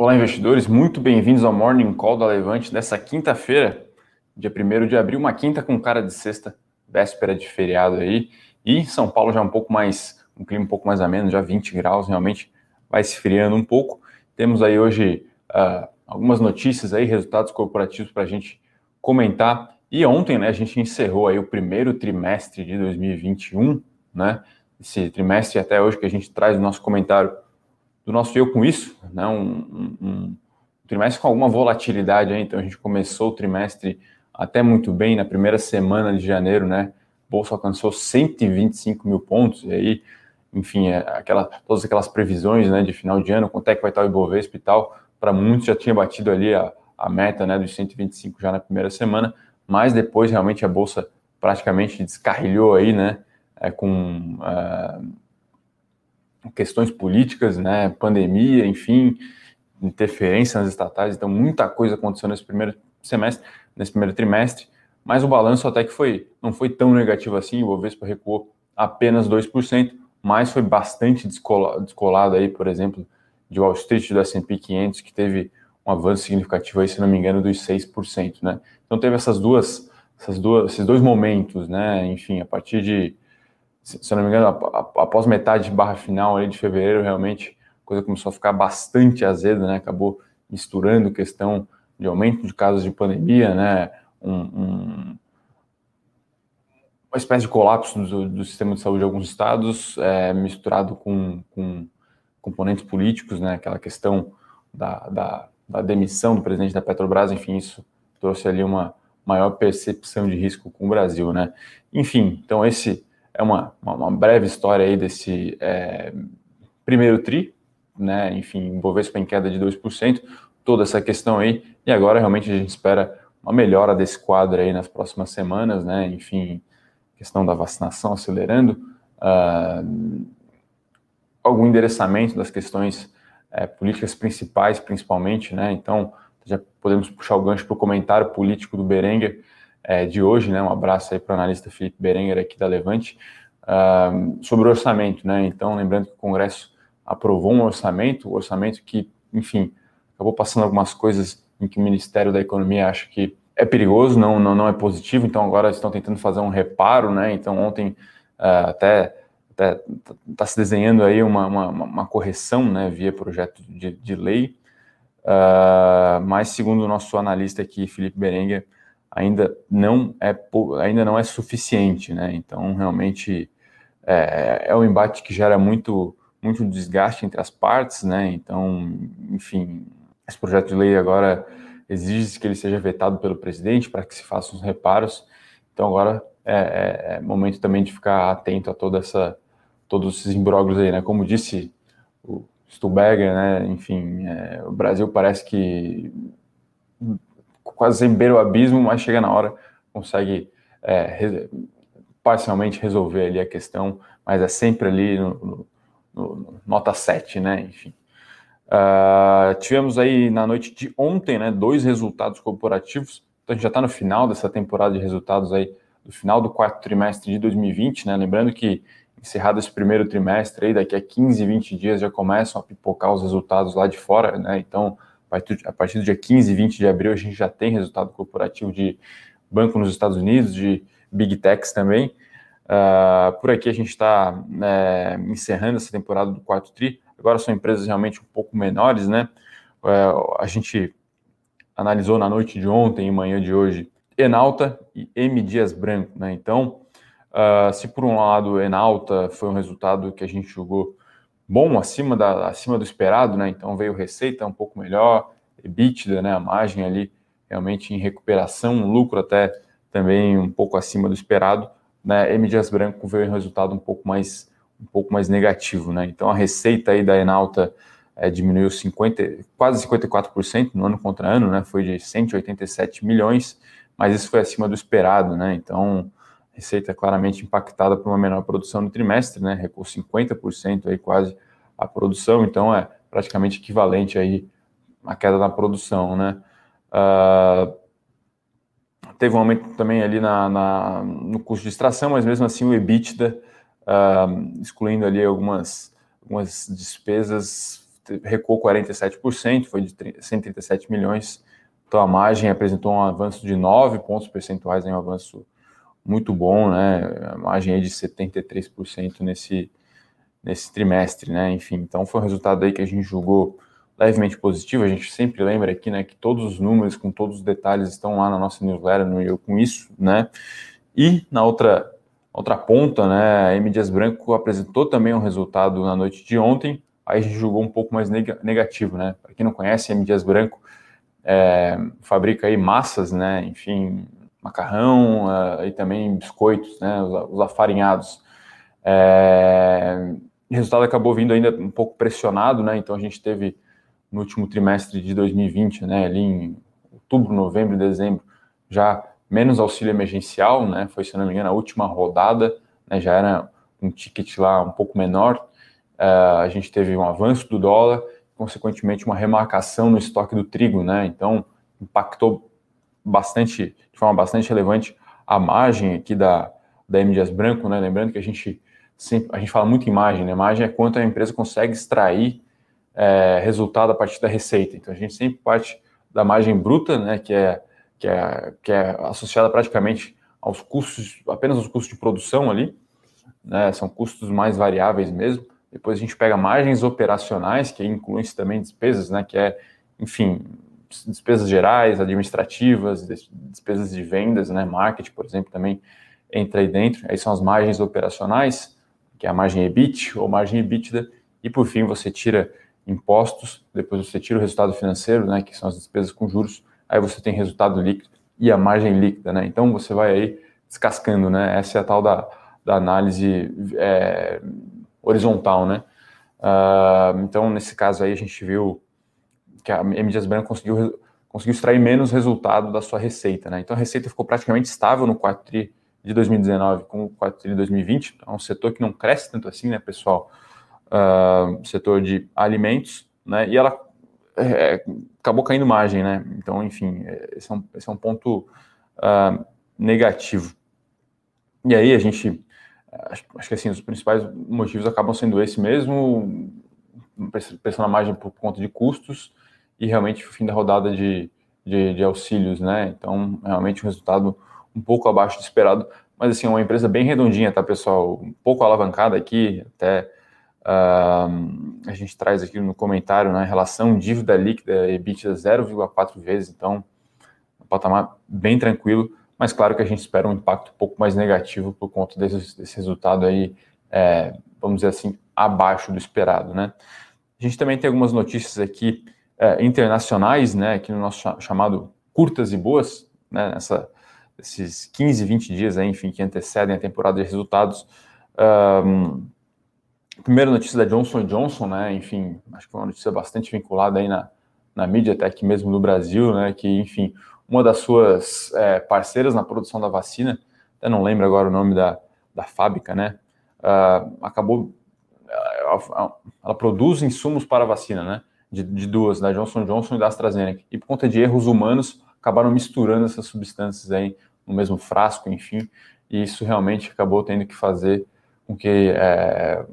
Olá, investidores, muito bem-vindos ao Morning Call da Levante dessa quinta-feira, dia 1 de abril, uma quinta com cara de sexta, véspera de feriado aí, e São Paulo já um pouco mais, um clima um pouco mais ameno, já 20 graus, realmente vai se esfriando um pouco. Temos aí hoje uh, algumas notícias aí, resultados corporativos para a gente comentar. E ontem, né, a gente encerrou aí o primeiro trimestre de 2021, né? Esse trimestre até hoje que a gente traz o nosso comentário do nosso eu com isso, né? Um, um, um, trimestre com alguma volatilidade aí, então a gente começou o trimestre até muito bem na primeira semana de janeiro, né? Bolsa alcançou 125 mil pontos, e aí, enfim, é aquela, todas aquelas previsões né, de final de ano, quanto é que vai estar o Ibovespa e tal, para muitos já tinha batido ali a, a meta né, dos 125 já na primeira semana, mas depois realmente a Bolsa praticamente descarrilhou aí, né? É, com. Uh, questões políticas, né, pandemia, enfim, interferência nas estatais, então muita coisa aconteceu nesse primeiro semestre, nesse primeiro trimestre, mas o balanço até que foi, não foi tão negativo assim, o Bovespa recuou apenas 2%, mas foi bastante descolado, descolado aí, por exemplo, de Wall Street, do S&P 500, que teve um avanço significativo aí, se não me engano, dos 6%, né? Então teve essas duas, essas duas, esses dois momentos, né? Enfim, a partir de se eu não me engano, após metade barra final de fevereiro, realmente a coisa começou a ficar bastante azeda, né? Acabou misturando questão de aumento de casos de pandemia, né? Um, um, uma espécie de colapso do, do, sistema de saúde de alguns estados, é, misturado com, com, componentes políticos, né? Aquela questão da, da, da demissão do presidente da Petrobras, enfim, isso trouxe ali uma maior percepção de risco com o Brasil, né? Enfim, então esse é uma, uma, uma breve história aí desse é, primeiro TRI, né? Enfim, Bovespa em queda de 2%, toda essa questão aí, e agora realmente a gente espera uma melhora desse quadro aí nas próximas semanas, né? Enfim, questão da vacinação acelerando, uh, algum endereçamento das questões é, políticas principais, principalmente, né? Então, já podemos puxar o gancho para o comentário político do Berenguer, é, de hoje, né? Um abraço aí para o analista Felipe Berenguer aqui da Levante, uh, sobre o orçamento, né? Então, lembrando que o Congresso aprovou um orçamento, um orçamento que, enfim, acabou passando algumas coisas em que o Ministério da Economia acha que é perigoso, não, não, não é positivo, então agora estão tentando fazer um reparo, né? Então, ontem uh, até está tá se desenhando aí uma, uma, uma, correção, né, via projeto de, de lei, uh, mas segundo o nosso analista aqui, Felipe Berenguer, ainda não é, ainda não é suficiente, né? Então, realmente, é, é um embate que gera muito, muito desgaste entre as partes, né? Então, enfim, esse projeto de lei agora exige que ele seja vetado pelo presidente para que se façam os reparos. Então, agora é, é, é, momento também de ficar atento a toda essa, todos esses imbróglios aí, né? Como disse o Stuberger, né? Enfim, é, o Brasil parece que quase beira o abismo, mas chega na hora, consegue é, parcialmente resolver ali a questão, mas é sempre ali no, no, no nota 7, né? Enfim. Uh, tivemos aí na noite de ontem, né, dois resultados corporativos. Então a gente já está no final dessa temporada de resultados aí, do final do quarto trimestre de 2020, né? Lembrando que encerrado esse primeiro trimestre aí, daqui a 15, 20 dias já começam a pipocar os resultados lá de fora, né? Então a partir do dia 15 e 20 de abril, a gente já tem resultado corporativo de banco nos Estados Unidos, de Big Techs também. Uh, por aqui a gente está é, encerrando essa temporada do quarto TRI. Agora são empresas realmente um pouco menores, né? Uh, a gente analisou na noite de ontem e manhã de hoje Enalta e M Dias Branco, né? Então, uh, se por um lado Enalta foi um resultado que a gente julgou bom, acima, da, acima do esperado, né? Então veio receita um pouco melhor, EBITDA, né? A margem ali realmente em recuperação, lucro até também um pouco acima do esperado, né? M Branco veio um resultado um pouco mais um pouco mais negativo, né? Então a receita aí da Enalta é, diminuiu 50, quase 54% no ano contra ano, né? Foi de 187 milhões, mas isso foi acima do esperado, né? Então receita claramente impactada por uma menor produção no trimestre, né? Recuou 50% aí quase a produção, então é praticamente equivalente aí à queda na produção, né? Uh, teve um aumento também ali na, na, no custo de extração, mas mesmo assim o EBITDA, uh, excluindo ali algumas, algumas despesas, recuou 47%, foi de 137 milhões. Então a margem apresentou um avanço de 9 pontos percentuais, um avanço muito bom, né? A margem aí de 73% nesse, nesse trimestre, né? Enfim, então foi um resultado aí que a gente julgou levemente positivo. A gente sempre lembra aqui, né, que todos os números com todos os detalhes estão lá na nossa newsletter, no Eu Com Isso, né? E na outra outra ponta, né, a M. Dias Branco apresentou também um resultado na noite de ontem, aí a gente julgou um pouco mais negativo, né? Para quem não conhece, a M. Dias Branco é, fabrica aí massas, né, enfim, macarrão uh, e também biscoitos, né, os, os afarinhados. É, o resultado acabou vindo ainda um pouco pressionado, né, então a gente teve no último trimestre de 2020, né, ali em outubro, novembro dezembro, já menos auxílio emergencial, né, foi, se não me engano, a última rodada, né, já era um ticket lá um pouco menor, uh, a gente teve um avanço do dólar, consequentemente uma remarcação no estoque do trigo, né, então impactou bastante, de forma bastante relevante, a margem aqui da, da M. Dias Branco, né? Lembrando que a gente sempre, a gente fala muito em margem, né? Margem é quanto a empresa consegue extrair é, resultado a partir da receita. Então a gente sempre parte da margem bruta, né? Que é, que é, que é associada praticamente aos custos, apenas os custos de produção ali, né? São custos mais variáveis mesmo. Depois a gente pega margens operacionais, que incluem também despesas, né? Que é, enfim, despesas gerais, administrativas, despesas de vendas, né, marketing, por exemplo, também entra aí dentro. Aí são as margens operacionais, que é a margem EBIT ou margem EBITDA, e por fim você tira impostos, depois você tira o resultado financeiro, né, que são as despesas com juros, aí você tem resultado líquido e a margem líquida, né? Então você vai aí descascando, né? Essa é a tal da, da análise é, horizontal, né? Uh, então nesse caso aí a gente viu que a M. Branco conseguiu, conseguiu extrair menos resultado da sua receita. Né? Então a receita ficou praticamente estável no quarto tri de 2019 com o tri de 2020. É um setor que não cresce tanto assim, né, pessoal? Uh, setor de alimentos, né? E ela é, acabou caindo margem, né? Então, enfim, esse é um, esse é um ponto uh, negativo. E aí a gente, acho, acho, que assim, os principais motivos acabam sendo esse mesmo, pressão na margem por conta de custos, e realmente o fim da rodada de, de, de, auxílios, né? Então, realmente um resultado um pouco abaixo do esperado, mas assim, uma empresa bem redondinha, tá, pessoal? Um pouco alavancada aqui, até uh, a gente traz aqui no comentário, né? Relação dívida líquida EBITDA 0,4 vezes, então, um patamar bem tranquilo, mas claro que a gente espera um impacto um pouco mais negativo por conta desse, desse resultado aí, é, vamos dizer assim, abaixo do esperado, né? A gente também tem algumas notícias aqui é, internacionais, né, aqui no nosso chamado curtas e boas, né, nessa, esses 15, 20 dias, aí, enfim, que antecedem a temporada de resultados. Um, primeira notícia da Johnson Johnson, né, enfim, acho que é uma notícia bastante vinculada aí na, na mídia, até aqui mesmo no Brasil, né, que, enfim, uma das suas é, parceiras na produção da vacina, até não lembro agora o nome da, da fábrica, né, uh, acabou, ela, ela produz insumos para a vacina, né, de, de duas, da Johnson Johnson e da AstraZeneca. E por conta de erros humanos, acabaram misturando essas substâncias aí no mesmo frasco, enfim, e isso realmente acabou tendo que fazer com que é,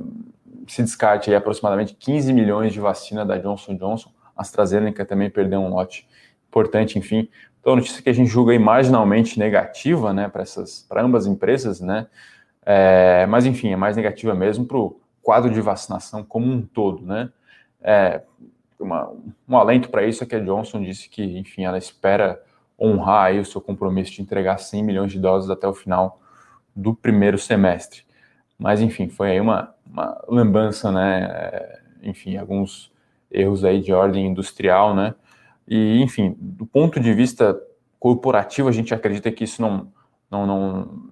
se descarte aproximadamente 15 milhões de vacina da Johnson Johnson. A AstraZeneca também perdeu um lote importante, enfim. Então, notícia que a gente julga marginalmente negativa, né, para essas, para ambas empresas, né, é, mas enfim, é mais negativa mesmo para o quadro de vacinação como um todo, né. É, uma, um alento para isso é que a Johnson disse que, enfim, ela espera honrar o seu compromisso de entregar 100 milhões de doses até o final do primeiro semestre. Mas, enfim, foi aí uma, uma lambança, né? É, enfim, alguns erros aí de ordem industrial, né? E, enfim, do ponto de vista corporativo, a gente acredita que isso não, não, não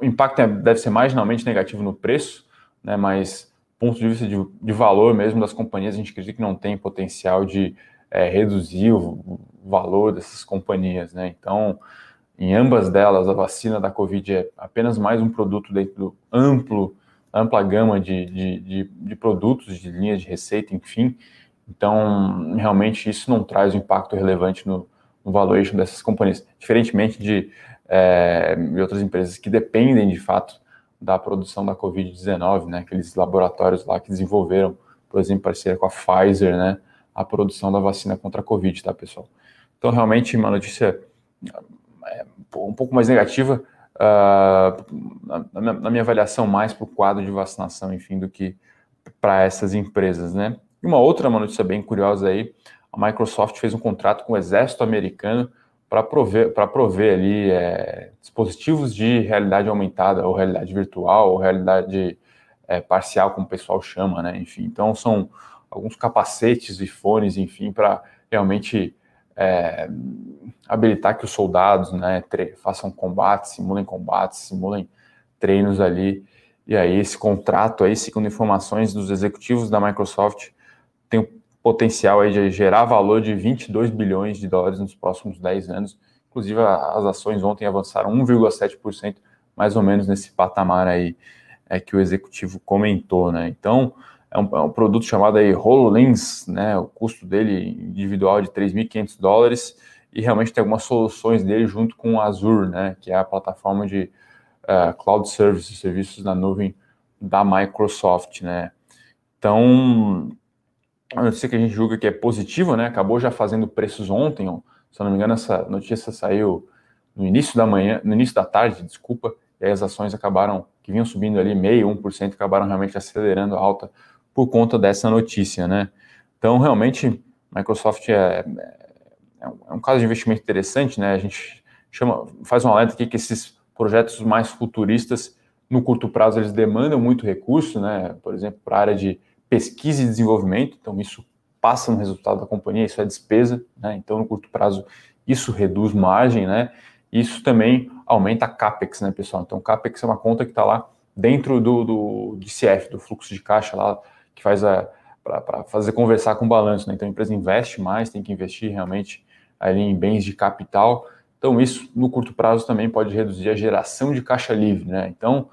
o impacto é, deve ser marginalmente negativo no preço, né? Mas ponto de vista de, de, valor mesmo das companhias, a gente acredita que não tem potencial de é, reduzir o valor dessas companhias, né? Então, em ambas delas, a vacina da Covid é apenas mais um produto dentro do amplo, ampla gama de, de, de, de produtos, de linhas de receita, enfim. Então, realmente, isso não traz um impacto relevante no, no valuation dessas companhias, diferentemente de, é, de outras empresas que dependem, de fato, da produção da Covid-19, né, aqueles laboratórios lá que desenvolveram por exemplo, parceria com a Pfizer, né, a produção da vacina contra a Covid, tá, pessoal? Então, realmente, uma notícia é, um pouco mais negativa, uh, na, na, minha avaliação, mais para o quadro de vacinação, enfim, do que para essas empresas, né? E uma outra uma notícia bem curiosa aí, a Microsoft fez um contrato com o exército americano para prover, prover ali é, dispositivos de realidade aumentada, ou realidade virtual, ou realidade é, parcial, como o pessoal chama, né? Enfim, então são alguns capacetes e fones, enfim, para realmente é, habilitar que os soldados né, façam combates, simulem combates, simulem treinos ali. E aí esse contrato aí, segundo informações dos executivos da Microsoft, tem o potencial aí de gerar valor de 22 bilhões de dólares nos próximos 10 anos. Inclusive as ações ontem avançaram 1,7%, mais ou menos nesse patamar aí é que o executivo comentou, né? Então, é um, é um produto chamado aí HoloLens, né? O custo dele individual é de 3.500 dólares e realmente tem algumas soluções dele junto com o Azure, né? Que é a plataforma de uh, cloud services, serviços na nuvem da Microsoft, né? Então, a notícia que a gente julga que é positiva, né? Acabou já fazendo preços ontem, ó. se eu não me engano, essa notícia saiu no início da manhã, no início da tarde, desculpa, e as ações acabaram, que vinham subindo ali meio, 1%, acabaram realmente acelerando a alta por conta dessa notícia, né? Então, realmente, Microsoft é, é, um, é um caso de investimento interessante, né? A gente chama, faz um alerta aqui que esses projetos mais futuristas, no curto prazo, eles demandam muito recurso, né? Por exemplo, para a área de pesquisa e desenvolvimento, então isso passa no resultado da companhia, isso é despesa, né? Então, no curto prazo, isso reduz margem, né? Isso também aumenta a CAPEX, né, pessoal? Então, CAPEX é uma conta que está lá dentro do, do DCF, do fluxo de caixa lá que faz a para fazer conversar com o balanço. Né? Então a empresa investe mais, tem que investir realmente ali em bens de capital. Então isso no curto prazo também pode reduzir a geração de caixa livre. Né? Então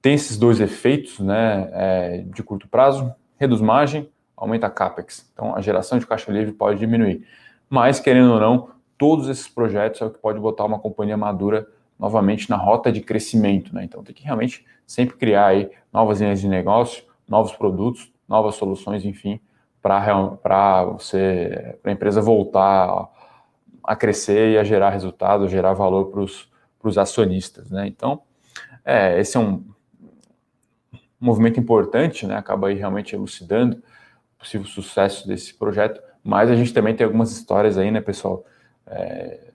tem esses dois efeitos né, é, de curto prazo, reduz margem, aumenta a capex. Então a geração de caixa livre pode diminuir. Mas querendo ou não, todos esses projetos é o que pode botar uma companhia madura novamente na rota de crescimento. Né? Então tem que realmente sempre criar aí novas linhas de negócio, novos produtos, novas soluções, enfim, para você, para a empresa voltar a crescer e a gerar resultado, gerar valor para os acionistas, né? Então, é, esse é um movimento importante, né? Acaba aí realmente elucidando o possível sucesso desse projeto, mas a gente também tem algumas histórias aí, né, pessoal? É,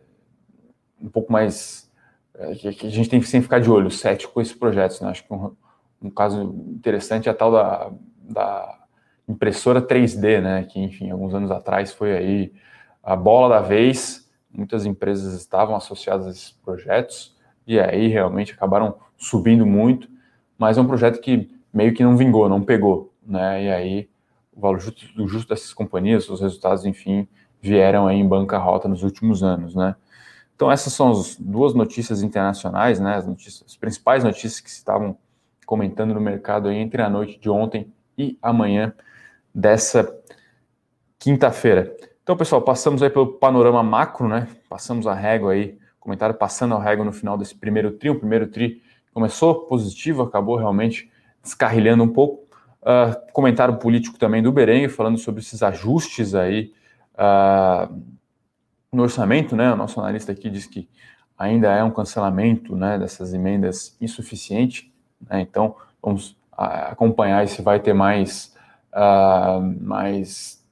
um pouco mais é, que, a gente tem que sempre ficar de olho, cético com esses projetos, né? Acho que um, um caso interessante é a tal da, da impressora 3D, né? Que, enfim, alguns anos atrás foi aí a bola da vez. Muitas empresas estavam associadas a esses projetos e aí realmente acabaram subindo muito, mas é um projeto que meio que não vingou, não pegou, né? E aí o valor justo, justo dessas companhias, os resultados, enfim, vieram aí em bancarrota nos últimos anos, né? Então essas são as duas notícias internacionais, né? As, notícias, as principais notícias que estavam comentando no mercado aí entre a noite de ontem e amanhã dessa quinta-feira. Então, pessoal, passamos aí pelo panorama macro, né? Passamos a régua aí, comentário passando a régua no final desse primeiro tri. O primeiro tri começou positivo, acabou realmente descarrilhando um pouco. Uh, comentário político também do Berengue, falando sobre esses ajustes aí uh, no orçamento, né? O nosso analista aqui diz que ainda é um cancelamento né, dessas emendas insuficiente. Né? Então, vamos acompanhar se vai ter mais, uh, mais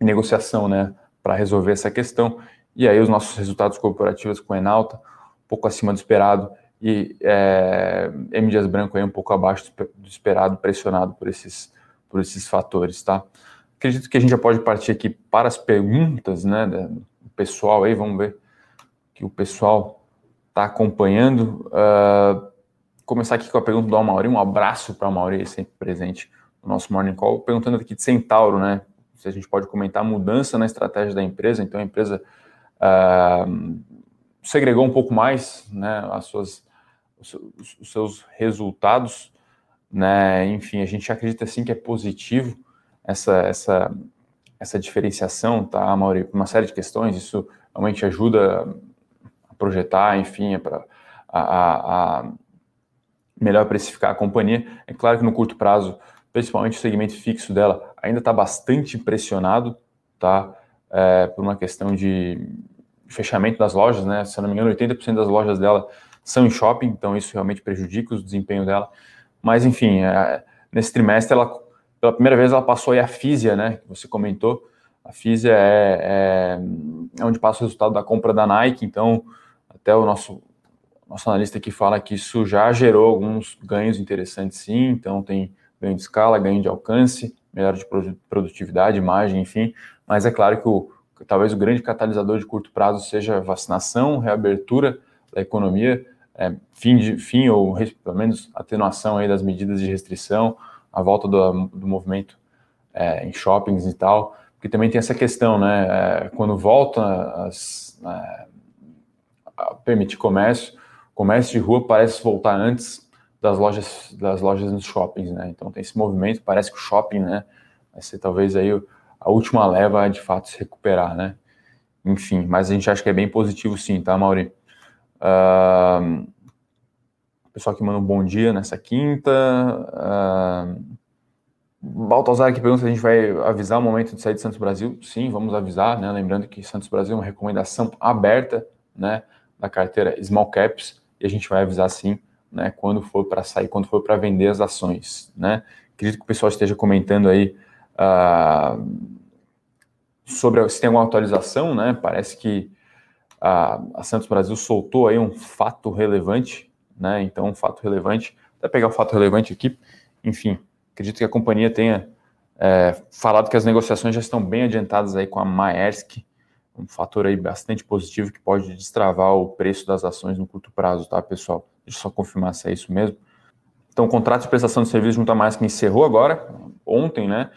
negociação né, para resolver essa questão. E aí, os nossos resultados corporativos com Enalta, um pouco acima do esperado, e é, M. Dias Branco aí um pouco abaixo do esperado, pressionado por esses, por esses fatores, tá? Acredito que a gente já pode partir aqui para as perguntas, né, do pessoal aí, vamos ver que o pessoal está acompanhando. Uh, começar aqui com a pergunta do Amauri. Um abraço para o Amauri, sempre presente no nosso Morning Call. Perguntando aqui de Centauro, né? Se a gente pode comentar a mudança na estratégia da empresa. Então, a empresa uh, segregou um pouco mais né, as suas, os, seus resultados. Né? Enfim, a gente acredita sim que é positivo essa, essa, essa diferenciação, tá, Mauri? Uma série de questões. Isso realmente ajuda a projetar, enfim, é para a, a melhor precificar a companhia. É claro que no curto prazo principalmente o segmento fixo dela, ainda está bastante pressionado, tá? É, por uma questão de fechamento das lojas, né? Se eu não me engano, 80% das lojas dela são em shopping, então isso realmente prejudica o desempenho dela. Mas, enfim, é, nesse trimestre, ela, pela primeira vez, ela passou aí a Físia, né? Que você comentou. A Físia é, é, é onde passa o resultado da compra da Nike, então até o nosso nosso analista aqui fala que isso já gerou alguns ganhos interessantes, sim. Então, tem ganho de escala, ganho de alcance, melhora de produtividade, imagem, enfim. Mas é claro que o, talvez o grande catalisador de curto prazo seja vacinação, reabertura da economia, é, fim, de, fim ou pelo menos atenuação aí das medidas de restrição, a volta do, do movimento é, em shoppings e tal, porque também tem essa questão, né? É, quando volta as, é, a permitir comércio, comércio de rua parece voltar antes das lojas das lojas nos shoppings, né? Então tem esse movimento, parece que o shopping, né, vai ser talvez aí a última leva de fato se recuperar, né? Enfim, mas a gente acha que é bem positivo sim, tá, Mauri? Uh, pessoal que manda um bom dia nessa quinta. Uh, Baltazar aqui pergunta se a gente vai avisar o momento de sair de Santos Brasil. Sim, vamos avisar, né? Lembrando que Santos Brasil é uma recomendação aberta, né? Da carteira Small Caps e a gente vai avisar sim, né, quando for para sair, quando for para vender as ações, né? Acredito que o pessoal esteja comentando aí uh, sobre se tem alguma atualização, né? Parece que a, a, Santos Brasil soltou aí um fato relevante, né? Então, um fato relevante, até pegar o fato relevante aqui, enfim, acredito que a companhia tenha é, falado que as negociações já estão bem adiantadas aí com a Maersk, um fator aí bastante positivo que pode destravar o preço das ações no curto prazo, tá, pessoal? Deixa eu só confirmar se é isso mesmo. Então, o contrato de prestação de serviço junto à mais que encerrou agora, ontem, né?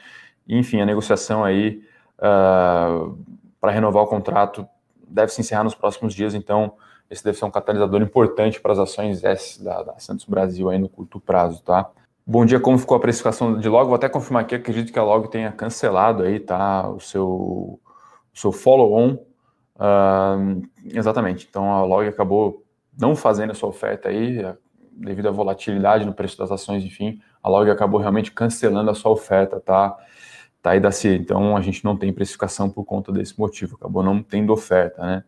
enfim, a negociação aí uh, para renovar o contrato deve se encerrar nos próximos dias, então esse deve ser um catalisador importante para as ações S da, da Santos Brasil aí no curto prazo, tá? Bom dia, como ficou a precificação de Log? Vou até confirmar aqui, acredito que a Log tenha cancelado aí, tá? O seu seu follow-on. Uh, exatamente. Então a Log acabou não fazendo essa oferta aí, devido à volatilidade no preço das ações, enfim, a Log acabou realmente cancelando a sua oferta, tá? Tá aí da CIE. Então a gente não tem precificação por conta desse motivo, acabou não tendo oferta, né?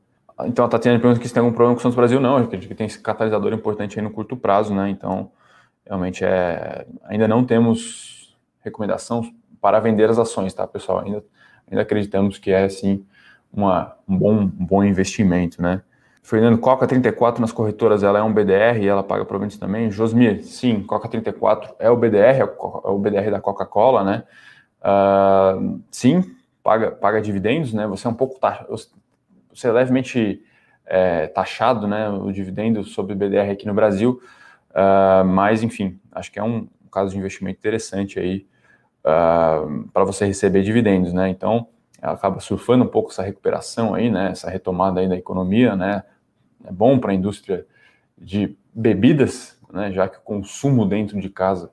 Então a Tatiana pergunta que se tem algum problema com o Santos Brasil, não, eu acredito que tem esse catalisador importante aí no curto prazo, né? Então, realmente é. Ainda não temos recomendação para vender as ações, tá, pessoal? Ainda ainda acreditamos que é, assim, uma, um, bom, um bom investimento, né? Fernando, Coca 34 nas corretoras, ela é um BDR e ela paga proventos também? Josmir, sim, Coca 34 é o BDR, é o BDR da Coca-Cola, né? Uh, sim, paga, paga dividendos, né? Você é um pouco, você é levemente é, taxado, né, o dividendo sobre o BDR aqui no Brasil, uh, mas, enfim, acho que é um, um caso de investimento interessante aí, uh, ah, para você receber dividendos, né? Então, acaba surfando um pouco essa recuperação aí, né? Essa retomada aí da economia, né? É bom para a indústria de bebidas, né? Já que o consumo dentro de casa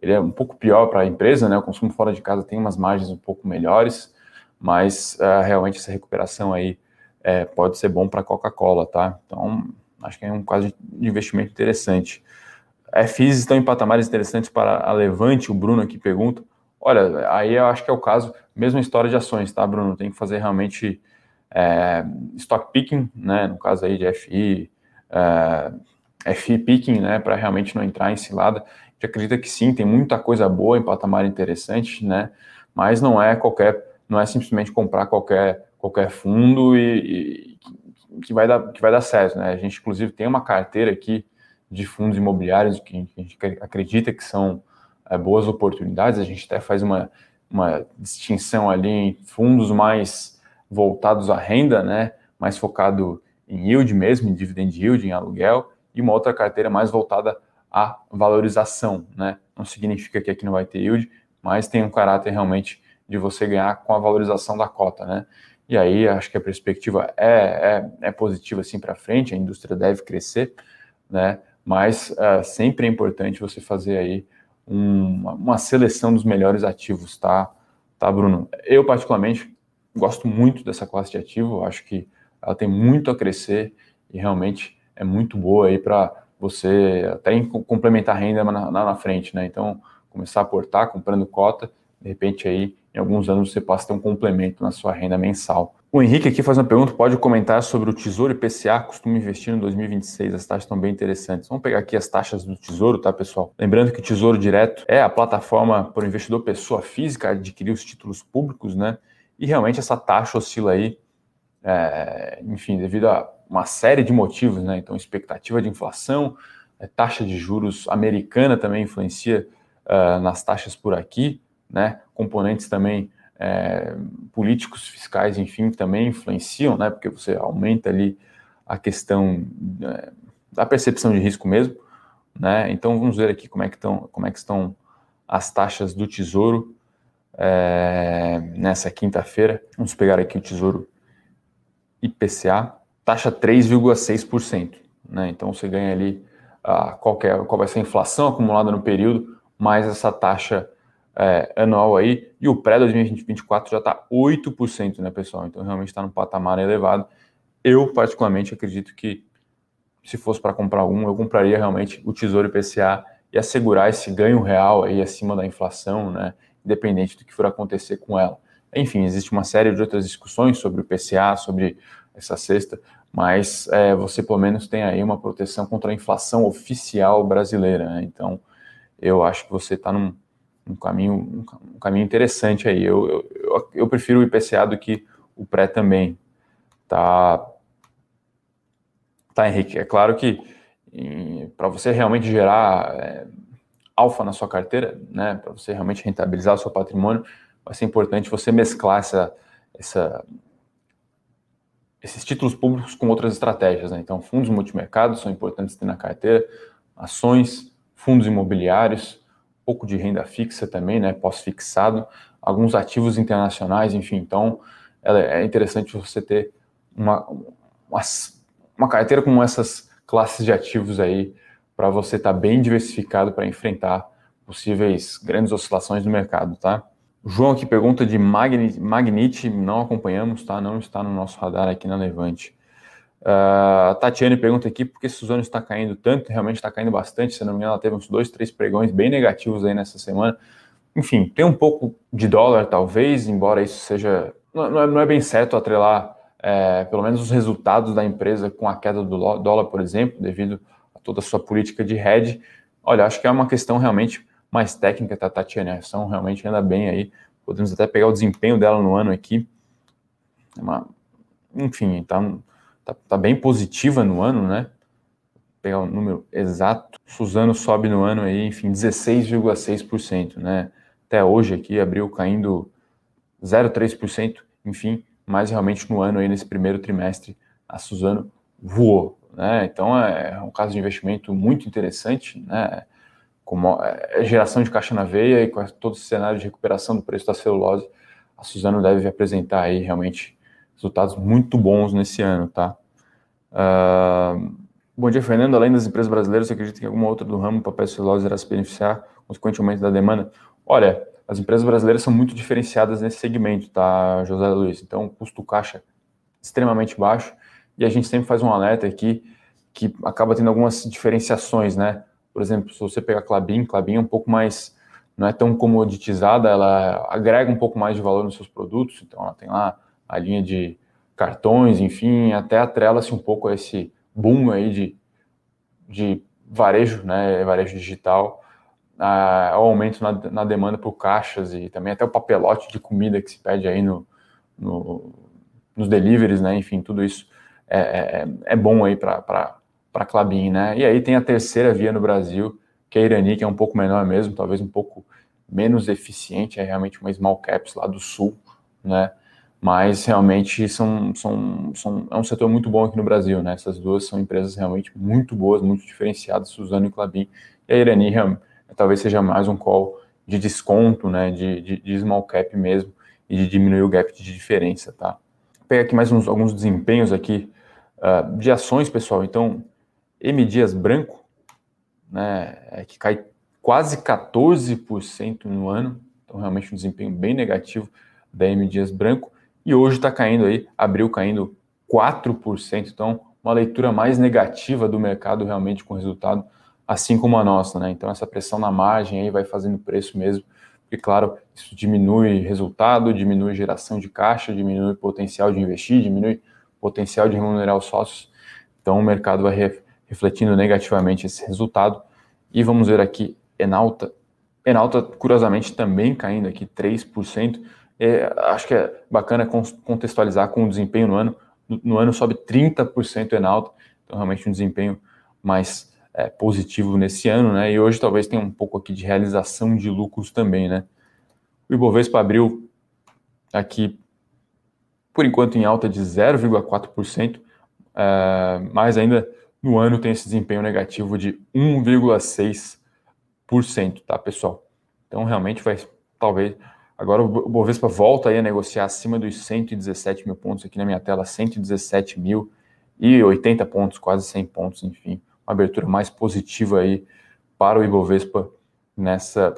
ele é um pouco pior para a empresa, né? O consumo fora de casa tem umas margens um pouco melhores, mas uh, realmente essa recuperação aí é, pode ser bom para a Coca-Cola, tá? Então, acho que é um caso de investimento interessante. FIs estão em patamares interessantes para a Levante, o Bruno aqui pergunta. Olha, aí eu acho que é o caso, mesma história de ações, tá, Bruno? Tem que fazer realmente é, stock picking, né? No caso aí de FI, é, FI picking, né? Para realmente não entrar em cilada. A gente acredita que sim, tem muita coisa boa em patamar interessante, né? Mas não é qualquer, não é simplesmente comprar qualquer, qualquer fundo e, e que vai dar, que vai dar certo, né? A gente inclusive tem uma carteira aqui de fundos imobiliários que a gente acredita que são é, boas oportunidades. A gente até faz uma, uma distinção ali em fundos mais voltados à renda, né, mais focado em yield mesmo, em dividend yield, em aluguel, e uma outra carteira mais voltada à valorização, né? Não significa que aqui não vai ter yield, mas tem um caráter realmente de você ganhar com a valorização da cota, né? E aí acho que a perspectiva é, é, é positiva assim para frente, a indústria deve crescer, né? Mas uh, sempre é importante você fazer aí um, uma seleção dos melhores ativos, tá? Tá, Bruno? Eu, particularmente, gosto muito dessa classe de ativo, acho que ela tem muito a crescer e realmente é muito boa aí para você até complementar a renda na, na, frente, né? Então, começar a aportar, comprando cota, de repente aí em alguns anos você passa a ter um complemento na sua renda mensal. O Henrique aqui faz uma pergunta, pode comentar sobre o Tesouro IPCA, costuma investir no 2026, as taxas estão bem interessantes. Vamos pegar aqui as taxas do Tesouro, tá, pessoal? Lembrando que o Tesouro Direto é a plataforma para o investidor pessoa física adquirir os títulos públicos, né? E realmente essa taxa oscila aí, é, enfim, devido a uma série de motivos, né? Então, expectativa de inflação, é, taxa de juros americana também influencia uh, nas taxas por aqui, né? Componentes também é, políticos, fiscais, enfim, também influenciam, né? Porque você aumenta ali a questão é, da percepção de risco mesmo, né? Então vamos ver aqui como é que estão, como é que estão as taxas do Tesouro é, nessa quinta-feira. Vamos pegar aqui o Tesouro IPCA, taxa 3,6%, né? Então você ganha ali a, qual, é, qual vai ser a inflação acumulada no período, mais essa taxa é, anual aí, e o pré 2024 já está 8%, né, pessoal? Então realmente está num patamar elevado. Eu, particularmente, acredito que se fosse para comprar um, eu compraria realmente o Tesouro IPCA e assegurar esse ganho real aí acima da inflação, né, independente do que for acontecer com ela. Enfim, existe uma série de outras discussões sobre o IPCA, sobre essa cesta, mas é, você pelo menos tem aí uma proteção contra a inflação oficial brasileira. Né? Então, eu acho que você está num, um caminho, um, caminho interessante aí. Eu, eu, eu, prefiro o IPCA do que o pré também. Tá, tá Henrique? É claro que para você realmente gerar é, alfa na sua carteira, né, para você realmente rentabilizar o seu patrimônio, vai ser importante você mesclar essa, essa, esses títulos públicos com outras estratégias. Né? Então, fundos multimercados são importantes ter na carteira, ações, fundos imobiliários, pouco de renda fixa também, né, pós-fixado, alguns ativos internacionais, enfim. Então, é interessante você ter uma, uma, uma carteira com essas classes de ativos aí para você estar tá bem diversificado para enfrentar possíveis grandes oscilações do mercado, tá? O João aqui pergunta de Magnit, Magnite, não acompanhamos, tá? Não está no nosso radar aqui na Levante. Uh, a Tatiane pergunta aqui por que Suzano está caindo tanto, realmente está caindo bastante, se não me engano, ela teve uns dois, três pregões bem negativos aí nessa semana. Enfim, tem um pouco de dólar, talvez, embora isso seja. Não, é, não é, bem certo atrelar é, pelo menos os resultados da empresa com a queda do dólar, por exemplo, devido a toda a sua política de hedge. Olha, acho que é uma questão realmente mais técnica, tá, Tatiane? A ação realmente anda bem aí. Podemos até pegar o desempenho dela no ano aqui. É uma, enfim, tá tá, tá bem positiva no ano, né? Vou pegar o número exato. Suzano sobe no ano aí, enfim, 16,6%, né? Até hoje aqui abriu caindo 0,3%, enfim, mas realmente no ano aí, nesse primeiro trimestre, a Suzano voou, né? Então é um caso de investimento muito interessante, né? Como é geração de caixa na veia e com todo esse cenário de recuperação do preço da celulose, a Suzano deve apresentar aí realmente resultados muito bons nesse ano, tá? Uh, bom dia, Fernando. Além das empresas brasileiras, você acredita que alguma outra do ramo papel celulose irá se beneficiar, consequentemente da demanda? Olha, as empresas brasileiras são muito diferenciadas nesse segmento, tá, José Luiz? Então, custo caixa extremamente baixo e a gente sempre faz um alerta aqui que acaba tendo algumas diferenciações, né? Por exemplo, se você pegar Clabin, Clabin é um pouco mais, não é tão comoditizada, ela agrega um pouco mais de valor nos seus produtos, então ela tem lá a linha de cartões, enfim, até atrela-se um pouco a esse boom aí de, de varejo, né, varejo digital, ao aumento na, na demanda por caixas e também até o papelote de comida que se pede aí no, no nos deliveries, né, enfim, tudo isso é, é, é bom aí para a Clabin, né, e aí tem a terceira via no Brasil, que é a Irani, que é um pouco menor mesmo, talvez um pouco menos eficiente, é realmente uma small caps lá do sul, né, mas realmente são, são, são, é um setor muito bom aqui no Brasil, né? Essas duas são empresas realmente muito boas, muito diferenciadas, Suzano e Clabin. E a Irani talvez seja mais um call de desconto, né? De, de, de, small cap mesmo e de diminuir o gap de diferença, tá? Vou pegar aqui mais uns, alguns desempenhos aqui uh, de ações, pessoal. Então, M Dias Branco, né? É que cai quase 14% no ano, então realmente um desempenho bem negativo da M Dias Branco e hoje está caindo aí, abriu caindo 4%, então uma leitura mais negativa do mercado realmente com resultado assim como a nossa, né? Então essa pressão na margem aí vai fazendo preço mesmo, porque claro, isso diminui resultado, diminui geração de caixa, diminui potencial de investir, diminui potencial de remunerar os sócios. Então o mercado vai refletindo negativamente esse resultado. E vamos ver aqui Enalta. Enalta, curiosamente, também caindo aqui 3%. É, acho que é bacana contextualizar com o desempenho no ano. No, no ano sobe 30% Enalta, então realmente um desempenho mais é, positivo nesse ano, né? E hoje talvez tenha um pouco aqui de realização de lucros também, né? O Ibovespa abriu aqui, por enquanto, em alta de 0,4%, é, mas ainda no ano tem esse desempenho negativo de 1,6%, tá, pessoal? Então, realmente vai, talvez, agora o Bovespa volta aí a negociar acima dos 117 mil pontos, aqui na minha tela, 117 mil e 80 pontos, quase 100 pontos, enfim, uma abertura mais positiva aí para o Ibovespa nessa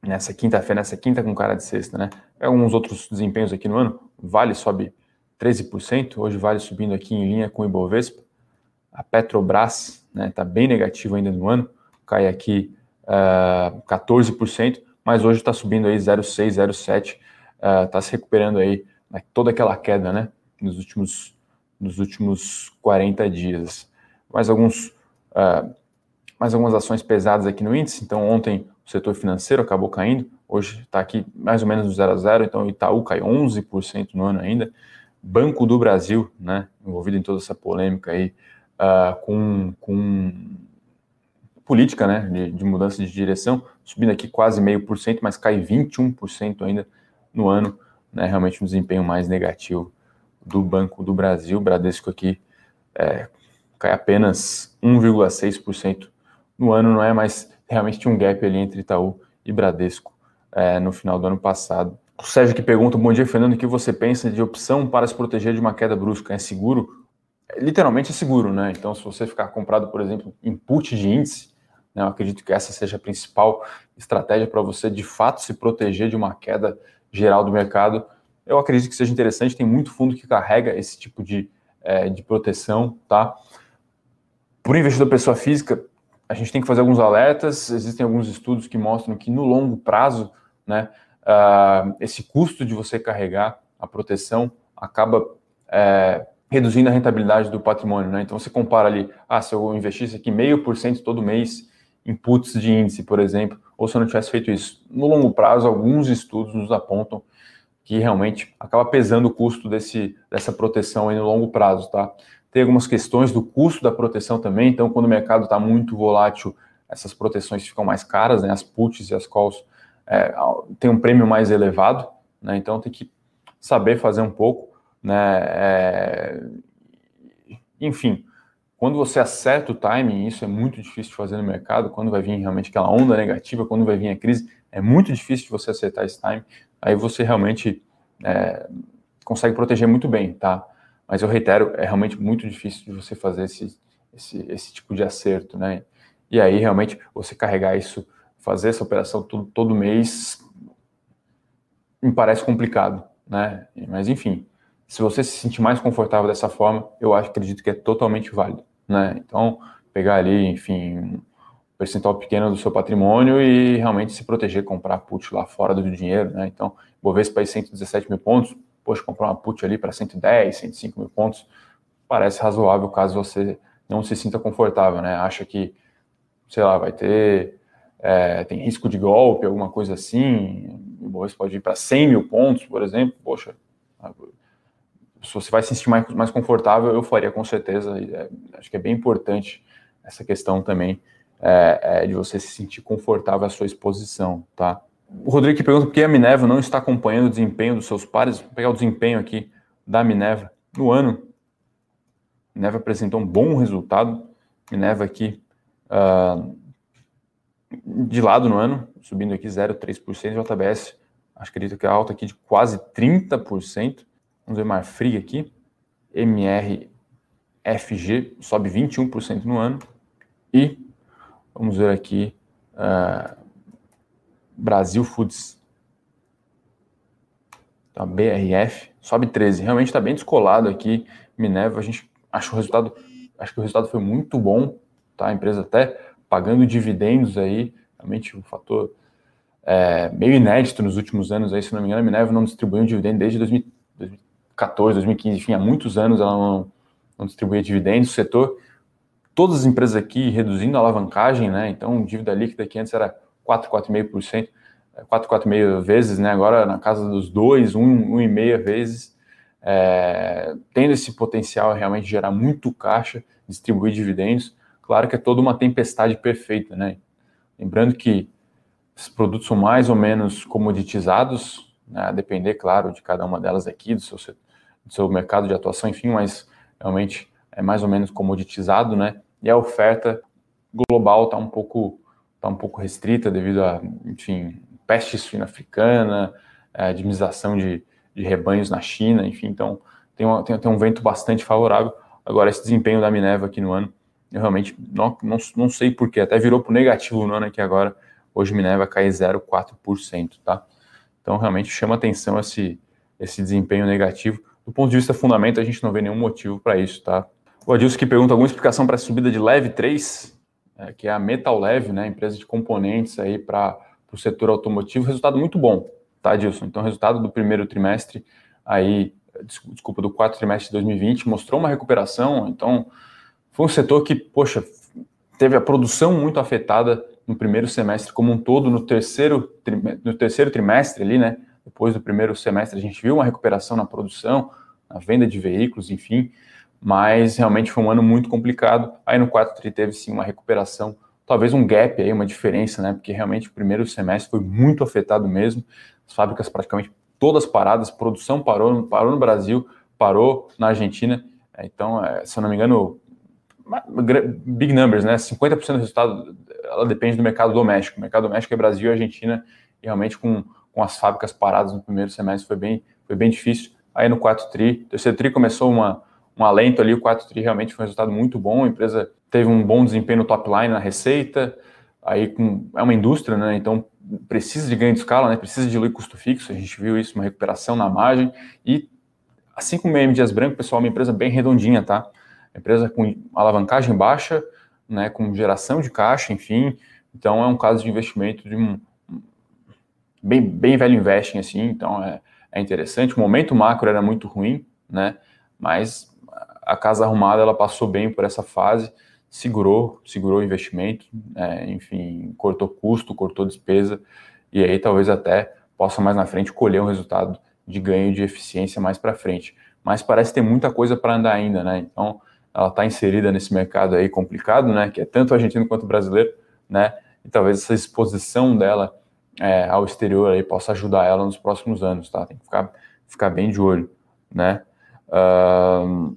nessa quinta-feira, nessa quinta com cara de sexta, né? Alguns outros desempenhos aqui no ano, Vale sobe 13%, hoje Vale subindo aqui em linha com o Ibovespa, a Petrobras está né, tá bem negativo ainda no ano, cai aqui uh, ah, 14%, mas hoje está subindo aí 0,6, 0,7, está se recuperando aí né, toda aquela queda né, nos, últimos, nos últimos 40 dias. Mais, alguns, uh, mais algumas ações pesadas aqui no índice, então ontem o setor financeiro acabou caindo, hoje está aqui mais ou menos no 0 a 0, então Itaú cai 11% no ano ainda, Banco do Brasil, né, envolvido em toda essa polêmica aí, uh, com, com política né, de, de, mudança de direção, subindo aqui quase meio por cento, mas cai 21% ainda no ano, né, realmente um desempenho mais negativo do Banco do Brasil. Bradesco aqui é, cai apenas 1,6% no ano, não é? Mas realmente tinha um gap ali entre Itaú e Bradesco é, no final do ano passado. O Sérgio que pergunta, bom dia Fernando, o que você pensa de opção para se proteger de uma queda brusca? É seguro? literalmente é seguro, né? Então, se você ficar comprado, por exemplo, input de índice, né, eu acredito que essa seja a principal estratégia para você de fato se proteger de uma queda geral do mercado. Eu acredito que seja interessante, tem muito fundo que carrega esse tipo de, é, de proteção, tá? Por investidor pessoa física, a gente tem que fazer alguns alertas, existem alguns estudos que mostram que no longo prazo, né, uh, esse custo de você carregar a proteção acaba é, reduzindo a rentabilidade do patrimônio, né? Então você compara ali, ah, se eu investisse aqui meio por cento todo mês em puts de índice, por exemplo, ou se eu não tivesse feito isso. No longo prazo, alguns estudos nos apontam que realmente acaba pesando o custo desse, dessa proteção aí no longo prazo, tá? Tem algumas questões do custo da proteção também, então quando o mercado está muito volátil, essas proteções ficam mais caras, né? As puts e as calls é, têm um prêmio mais elevado, né? Então tem que saber fazer um pouco né? É... Enfim, quando você acerta o timing, isso é muito difícil de fazer no mercado, quando vai vir realmente aquela onda negativa, quando vai vir a crise, é muito difícil de você acertar esse time, aí você realmente é, consegue proteger muito bem, tá? Mas eu reitero, é realmente muito difícil de você fazer esse, esse, esse tipo de acerto, né? E aí realmente você carregar isso, fazer essa operação todo, todo mês, me parece complicado, né? Mas enfim, se você se sentir mais confortável dessa forma, eu acho, acredito que é totalmente válido, né? Então, pegar ali, enfim, um percentual pequeno do seu patrimônio e realmente se proteger, comprar put lá fora do dinheiro, né? Então, Bovespa aí 117 mil pontos, poxa, comprar uma put ali para 110, 105 mil pontos, parece razoável caso você não se sinta confortável, né? Acha que, sei lá, vai ter, é, tem risco de golpe, alguma coisa assim, o Bovespa pode ir para 100 mil pontos, por exemplo, poxa, se você vai se sentir mais, mais confortável, eu faria com certeza. É, acho que é bem importante essa questão também é, é, de você se sentir confortável à sua exposição, tá? O Rodrigo pergunta por que a Minerva não está acompanhando o desempenho dos seus pares. Vou pegar o desempenho aqui da Minerva. No ano, Minerva apresentou um bom resultado. Minerva aqui uh, de lado no ano, subindo aqui 0,3%. JBS, acredito que é alta aqui de quase 30%. Vamos ver Marfrig aqui. MRFG sobe 21% no ano. E vamos ver aqui uh, Brasil Foods. Então, BRF sobe 13. Realmente está bem descolado aqui. Minerva, a gente acha o resultado, acho que o resultado foi muito bom. tá? A empresa até pagando dividendos aí, realmente um fator é, meio inédito nos últimos anos aí, se não me engano, a Minerva não distribuiu um dividendo desde 2014, 2015, enfim, há muitos anos ela não, não distribuía dividendos, o setor, todas as empresas aqui reduzindo a alavancagem, né, então dívida líquida que antes era 4, 4,5%, 4, 4,5 vezes, né, agora na casa dos 2, 1, 1,5 vezes, é, tendo esse potencial realmente de gerar muito caixa, distribuir dividendos, claro que é toda uma tempestade perfeita, né, lembrando que esses produtos são mais ou menos comoditizados, né, a depender, claro, de cada uma delas aqui, do seu, do seu mercado de atuação, enfim, mas realmente é mais ou menos comoditizado, né? E a oferta global está um pouco tá um pouco restrita devido a, enfim, peste suína africana, a diminuição de, de rebanhos na China, enfim, então tem, uma, tem, tem um vento bastante favorável. Agora, esse desempenho da Minerva aqui no ano, eu realmente não, não, não sei porquê, até virou para o negativo no ano aqui agora, Hoje Minerva cai 0,4%, tá? Então realmente chama atenção esse, esse desempenho negativo. Do ponto de vista fundamento, a gente não vê nenhum motivo para isso, tá? O Adilson que pergunta alguma explicação para a subida de Leve 3, é, que é a Metal Leve, né, empresa de componentes aí para o setor automotivo, resultado muito bom, tá, Adilson? Então, resultado do primeiro trimestre aí, desculpa, do quarto trimestre de 2020 mostrou uma recuperação, então foi um setor que, poxa, teve a produção muito afetada no primeiro semestre como um todo, no terceiro, no terceiro trimestre ali, né? Depois do primeiro semestre, a gente viu uma recuperação na produção, na venda de veículos, enfim, mas realmente foi um ano muito complicado. Aí no quarto tri teve sim uma recuperação, talvez um gap aí, uma diferença, né? Porque realmente o primeiro semestre foi muito afetado mesmo, as fábricas praticamente todas paradas, produção parou, parou no Brasil, parou na Argentina. Então, é, se eu não me engano, big numbers, né? 50% do resultado ela depende do mercado doméstico. O mercado doméstico é Brasil e Argentina, e realmente com, com as fábricas paradas no primeiro semestre foi bem, foi bem difícil. Aí no 4 tri, terceiro tri começou uma, um alento ali, o 4 tri realmente foi um resultado muito bom, a empresa teve um bom desempenho no top line, na receita, aí com, é uma indústria, né? Então precisa de ganho de escala, né? Precisa de diluir custo fixo, a gente viu isso, uma recuperação na margem e assim como a M Dias Branco, pessoal, é uma empresa bem redondinha, tá? Empresa com alavancagem baixa, né, com geração de caixa, enfim. Então é um caso de investimento de um bem, bem velho investing, assim, então é, é interessante. O momento macro era muito ruim, né? Mas a casa arrumada ela passou bem por essa fase, segurou, segurou o investimento, é, enfim, cortou custo, cortou despesa, e aí talvez até possa mais na frente colher um resultado de ganho de eficiência mais para frente. Mas parece ter muita coisa para andar ainda, né? Então ela está inserida nesse mercado aí complicado, né, que é tanto argentino quanto brasileiro, né, e talvez essa exposição dela é, ao exterior aí possa ajudar ela nos próximos anos, tá? Tem que ficar, ficar bem de olho, né? Uh,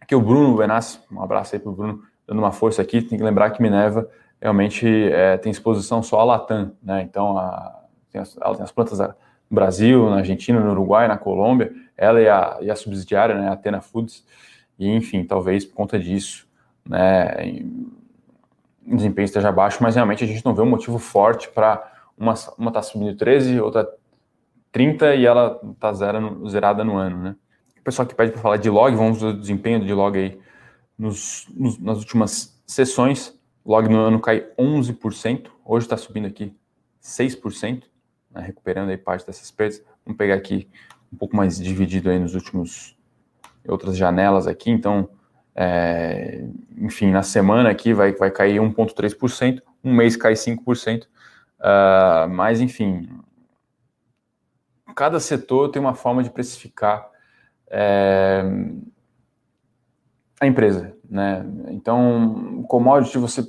aqui o Bruno Benassi, um abraço aí para o Bruno, dando uma força aqui, tem que lembrar que Minerva realmente é, tem exposição só a Latam, né? Então, a, tem as, ela tem as plantas no Brasil, na Argentina, no Uruguai, na Colômbia, ela e a, e a subsidiária, né, a Atena Foods, e enfim, talvez por conta disso, né, o desempenho esteja baixo, mas realmente a gente não vê um motivo forte para uma uma tá subindo 13, outra 30 e ela tá zero, zerada no ano, né? O pessoal que pede para falar de log, vamos ver o desempenho de log aí nos, nos, nas últimas sessões. Log no ano cai 11%, hoje está subindo aqui 6%, né, recuperando aí parte dessas perdas. Vamos pegar aqui um pouco mais dividido aí nos últimos outras janelas aqui, então, é, enfim, na semana aqui vai, vai cair 1,3%, um mês cai 5%, ah, mas enfim, cada setor tem uma forma de precificar é, a empresa, né? Então, commodity você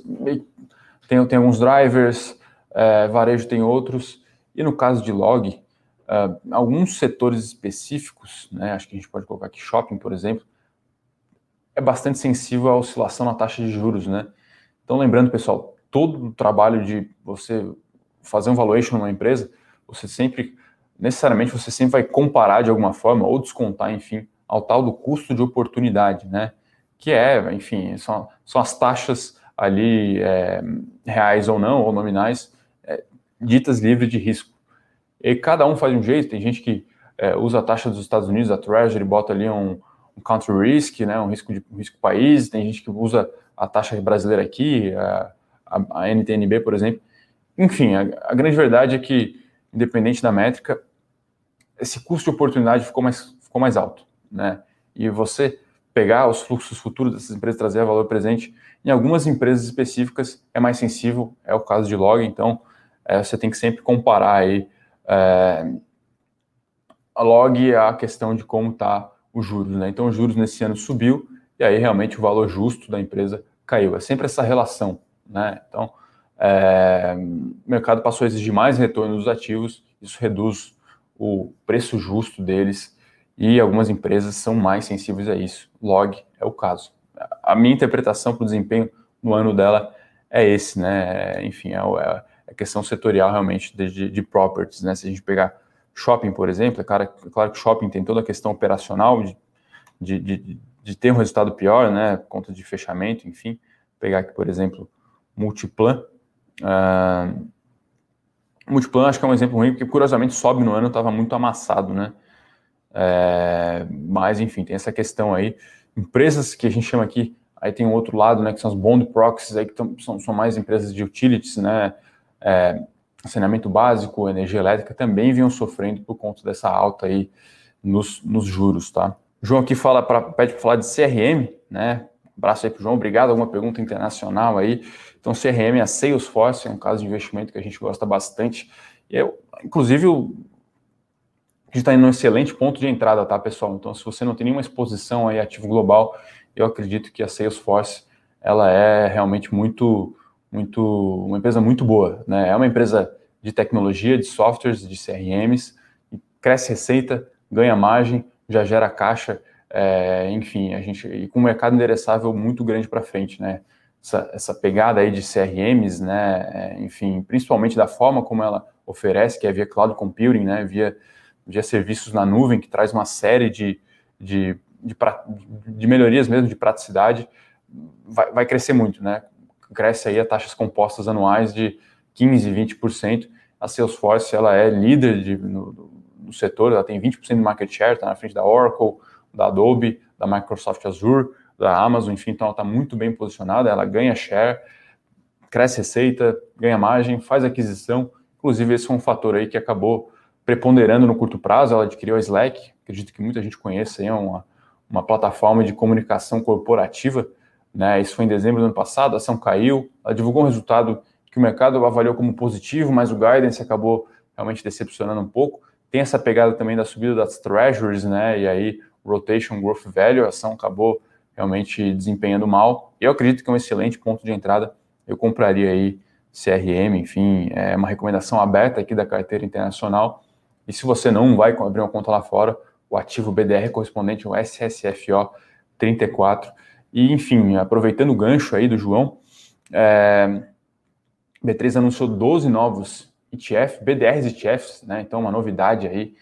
tem, tem alguns drivers, é, varejo tem outros, e no caso de log, Uh, alguns setores específicos, né, acho que a gente pode colocar aqui shopping, por exemplo, é bastante sensível à oscilação na taxa de juros, né? Então, lembrando, pessoal, todo o trabalho de você fazer um valuation numa empresa, você sempre, necessariamente, você sempre vai comparar de alguma forma ou descontar, enfim, ao tal do custo de oportunidade, né? Que é, enfim, são, são as taxas ali é, reais ou não, ou nominais, é, ditas livres de risco. E cada um faz um jeito, tem gente que é, usa a taxa dos Estados Unidos, a Treasury, bota ali um, um country risk, né, um risco de um risco país, tem gente que usa a taxa brasileira aqui, a, a, a NTNB, por exemplo. Enfim, a, a, grande verdade é que, independente da métrica, esse custo de oportunidade ficou mais, ficou mais alto, né? E você pegar os fluxos futuros dessas empresas, trazer valor presente, em algumas empresas específicas é mais sensível, é o caso de log, então é, você tem que sempre comparar aí é, a log a questão de como está os juros, né? Então, os juros nesse ano subiu e aí realmente o valor justo da empresa caiu. É sempre essa relação, né? Então, é, o mercado passou a exigir mais retorno dos ativos, isso reduz o preço justo deles e algumas empresas são mais sensíveis a isso. Log é o caso. A minha interpretação para o desempenho no ano dela é esse, né? Enfim, é, é a questão setorial realmente de, de properties, né? Se a gente pegar shopping, por exemplo, é claro, é claro que shopping tem toda a questão operacional de, de, de, de ter um resultado pior, né? Conta de fechamento, enfim. Pegar aqui, por exemplo, Multiplan. Uh, Multiplan acho que é um exemplo ruim, porque curiosamente sobe no ano, estava muito amassado, né? É, mas, enfim, tem essa questão aí. Empresas que a gente chama aqui, aí tem um outro lado, né, que são os bond proxies, aí que tão, são, são mais empresas de utilities, né? É, saneamento básico, energia elétrica também vinham sofrendo por conta dessa alta aí nos, nos juros, tá? João aqui fala para pede para falar de CRM, né? Abraço aí para o João, obrigado. Alguma pergunta internacional aí? Então, CRM a Salesforce, é um caso de investimento que a gente gosta bastante. Eu, inclusive, o a gente está em um excelente ponto de entrada, tá, pessoal? Então, se você não tem nenhuma exposição aí ativo global, eu acredito que a Salesforce ela é realmente muito muito, uma empresa muito boa, né? É uma empresa de tecnologia, de softwares, de CRMs, cresce receita, ganha margem, já gera caixa, é, enfim, a gente e com um mercado endereçável muito grande para frente, né? Essa, essa, pegada aí de CRMs, né? É, enfim, principalmente da forma como ela oferece, que é via cloud computing, né? Via, via serviços na nuvem, que traz uma série de, de, de, de melhorias mesmo de praticidade, vai, vai crescer muito, né? cresce aí a taxas compostas anuais de 15, 20%. A Salesforce ela é líder de, no, no setor, ela tem 20% de market share, está na frente da Oracle, da Adobe, da Microsoft Azure, da Amazon, enfim, então ela está muito bem posicionada, ela ganha share, cresce receita, ganha margem, faz aquisição. Inclusive, esse foi um fator aí que acabou preponderando no curto prazo. Ela adquiriu a Slack, acredito que muita gente conhece, é uma, uma plataforma de comunicação corporativa né? Isso foi em dezembro do ano passado, a ação caiu, ela divulgou um resultado que o mercado avaliou como positivo, mas o guidance acabou realmente decepcionando um pouco. Tem essa pegada também da subida das treasuries, né? E aí, rotation growth value, a ação acabou realmente desempenhando mal. Eu acredito que é um excelente ponto de entrada. Eu compraria aí CRM, enfim, é uma recomendação aberta aqui da carteira internacional. E se você não vai abrir uma conta lá fora, o ativo BDR correspondente ao SSFO 34 e, enfim, aproveitando o gancho aí do João, é, B3 anunciou 12 novos ETF, BDRs ETFs, né? Então, uma novidade aí,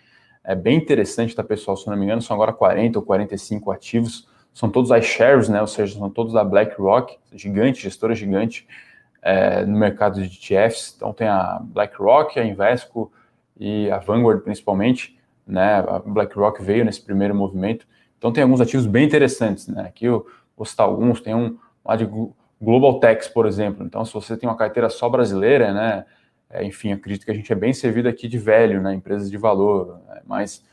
é bem interessante, tá, pessoal? Se não me engano, são agora 40 ou 45 ativos, são todos iShares, né? Ou seja, são todos da BlackRock, gigante, gestora gigante é, no mercado de ETFs. Então, tem a BlackRock, a Invesco e a Vanguard, principalmente, né? A BlackRock veio nesse primeiro movimento. Então, tem alguns ativos bem interessantes, né? Aqui o vou citar alguns, tem um lá de Global Techs, por exemplo. Então, se você tem uma carteira só brasileira, né, é, enfim, acredito que a gente é bem servido aqui de velho, né, empresas de valor, né, mas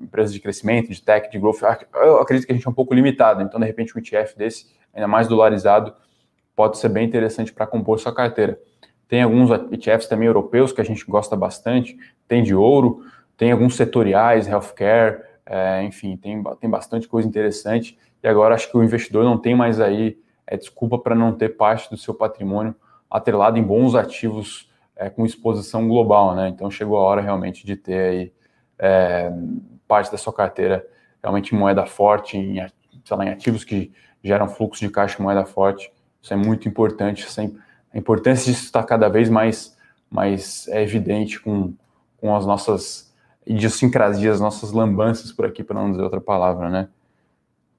empresas de crescimento, de tech, de growth, eu acredito que a gente é um pouco limitado. Então, de repente, um ETF desse, ainda mais dolarizado, pode ser bem interessante para compor sua carteira. Tem alguns ETFs também europeus que a gente gosta bastante, tem de ouro, tem alguns setoriais, healthcare, é, enfim, tem, tem bastante coisa interessante. E agora acho que o investidor não tem mais aí é, desculpa para não ter parte do seu patrimônio atrelado em bons ativos é, com exposição global, né? Então chegou a hora realmente de ter aí é, parte da sua carteira realmente em moeda forte, em, lá, em ativos que geram fluxo de caixa em moeda forte. Isso é muito importante. a importância disso está cada vez mais, mais é evidente com, com as nossas idiosincrasias, nossas lambanças por aqui, para não dizer outra palavra, né?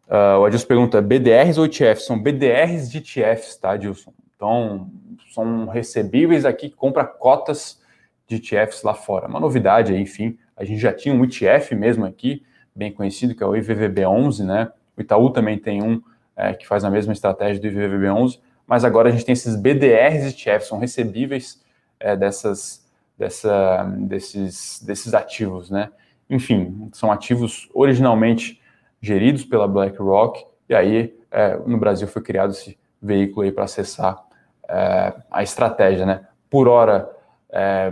Uh, o Adilson pergunta, BDRs ou ETFs? São BDRs de ETFs, tá, Adilson? Então, são recebíveis aqui que compra cotas de ETFs lá fora. Uma novidade aí, enfim, a gente já tinha um ETF mesmo aqui, bem conhecido, que é o IVVB11, né? O Itaú também tem um é, que faz a mesma estratégia do IVVB11, mas agora a gente tem esses BDRs ETFs, são recebíveis é, dessas, dessa, desses, desses ativos, né? Enfim, são ativos originalmente geridos pela BlackRock, e aí é, no Brasil foi criado esse veículo aí para acessar é, a estratégia, né? Por hora, é,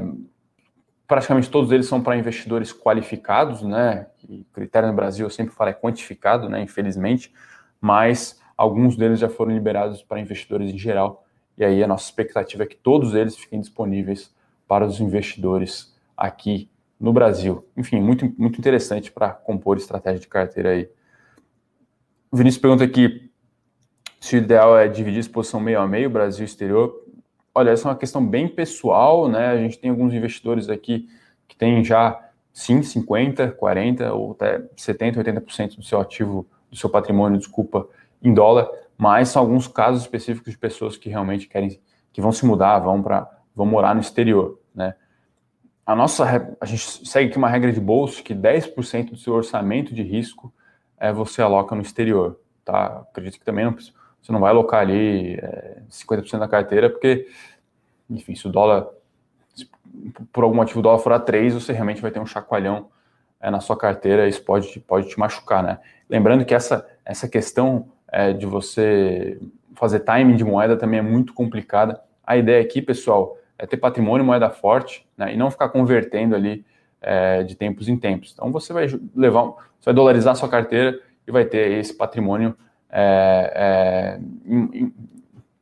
praticamente todos eles são para investidores qualificados, né? E critério no Brasil, eu sempre falo, é quantificado, né? Infelizmente, mas alguns deles já foram liberados para investidores em geral. E aí a nossa expectativa é que todos eles fiquem disponíveis para os investidores aqui no Brasil. Enfim, muito, muito interessante para compor estratégia de carteira aí. O Vinícius pergunta aqui se o ideal é dividir a exposição meio a meio, Brasil exterior. Olha, essa é uma questão bem pessoal, né? A gente tem alguns investidores aqui que têm já, sim, 50, 40 ou até 70, 80% do seu ativo, do seu patrimônio, desculpa, em dólar, mas são alguns casos específicos de pessoas que realmente querem, que vão se mudar, vão para, vão morar no exterior, né? A nossa, a gente segue aqui uma regra de bolso que 10% do seu orçamento de risco é você aloca no exterior, tá? Acredito que também não, você não vai alocar ali é, 50% da carteira, porque, enfim, se o dólar, se por algum motivo o dólar for a 3, você realmente vai ter um chacoalhão é, na sua carteira, isso pode, pode te machucar, né? Lembrando que essa, essa questão é, de você fazer timing de moeda também é muito complicada. A ideia aqui, pessoal, é ter patrimônio moeda forte né, e não ficar convertendo ali é, de tempos em tempos. Então você vai levar, você vai dolarizar sua carteira e vai ter esse patrimônio é, é,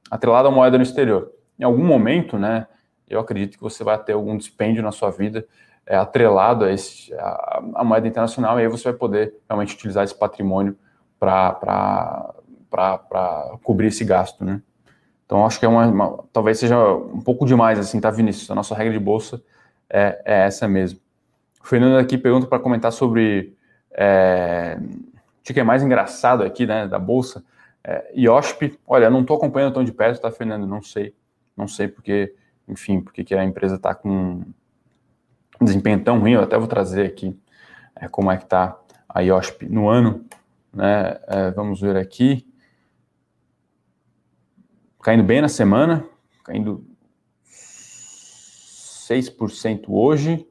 atrelado à moeda no exterior. Em algum momento, né, eu acredito que você vai ter algum dispêndio na sua vida é, atrelado a, esse, a, a, moeda internacional, e aí você vai poder realmente utilizar esse patrimônio para cobrir esse gasto, né? Então, acho que é uma, uma, talvez seja um pouco demais, assim, tá, Vinícius? A nossa regra de bolsa é, é essa mesmo. O Fernando aqui pergunta para comentar sobre é, o que é mais engraçado aqui, né, da bolsa. É, IOSP, olha, não estou acompanhando tão de perto, tá, Fernando? Não sei. Não sei porque, enfim, porque que a empresa está com um desempenho tão ruim. Eu até vou trazer aqui é, como é que está a IOSP no ano. Né? É, vamos ver aqui caindo bem na semana, caindo 6% hoje,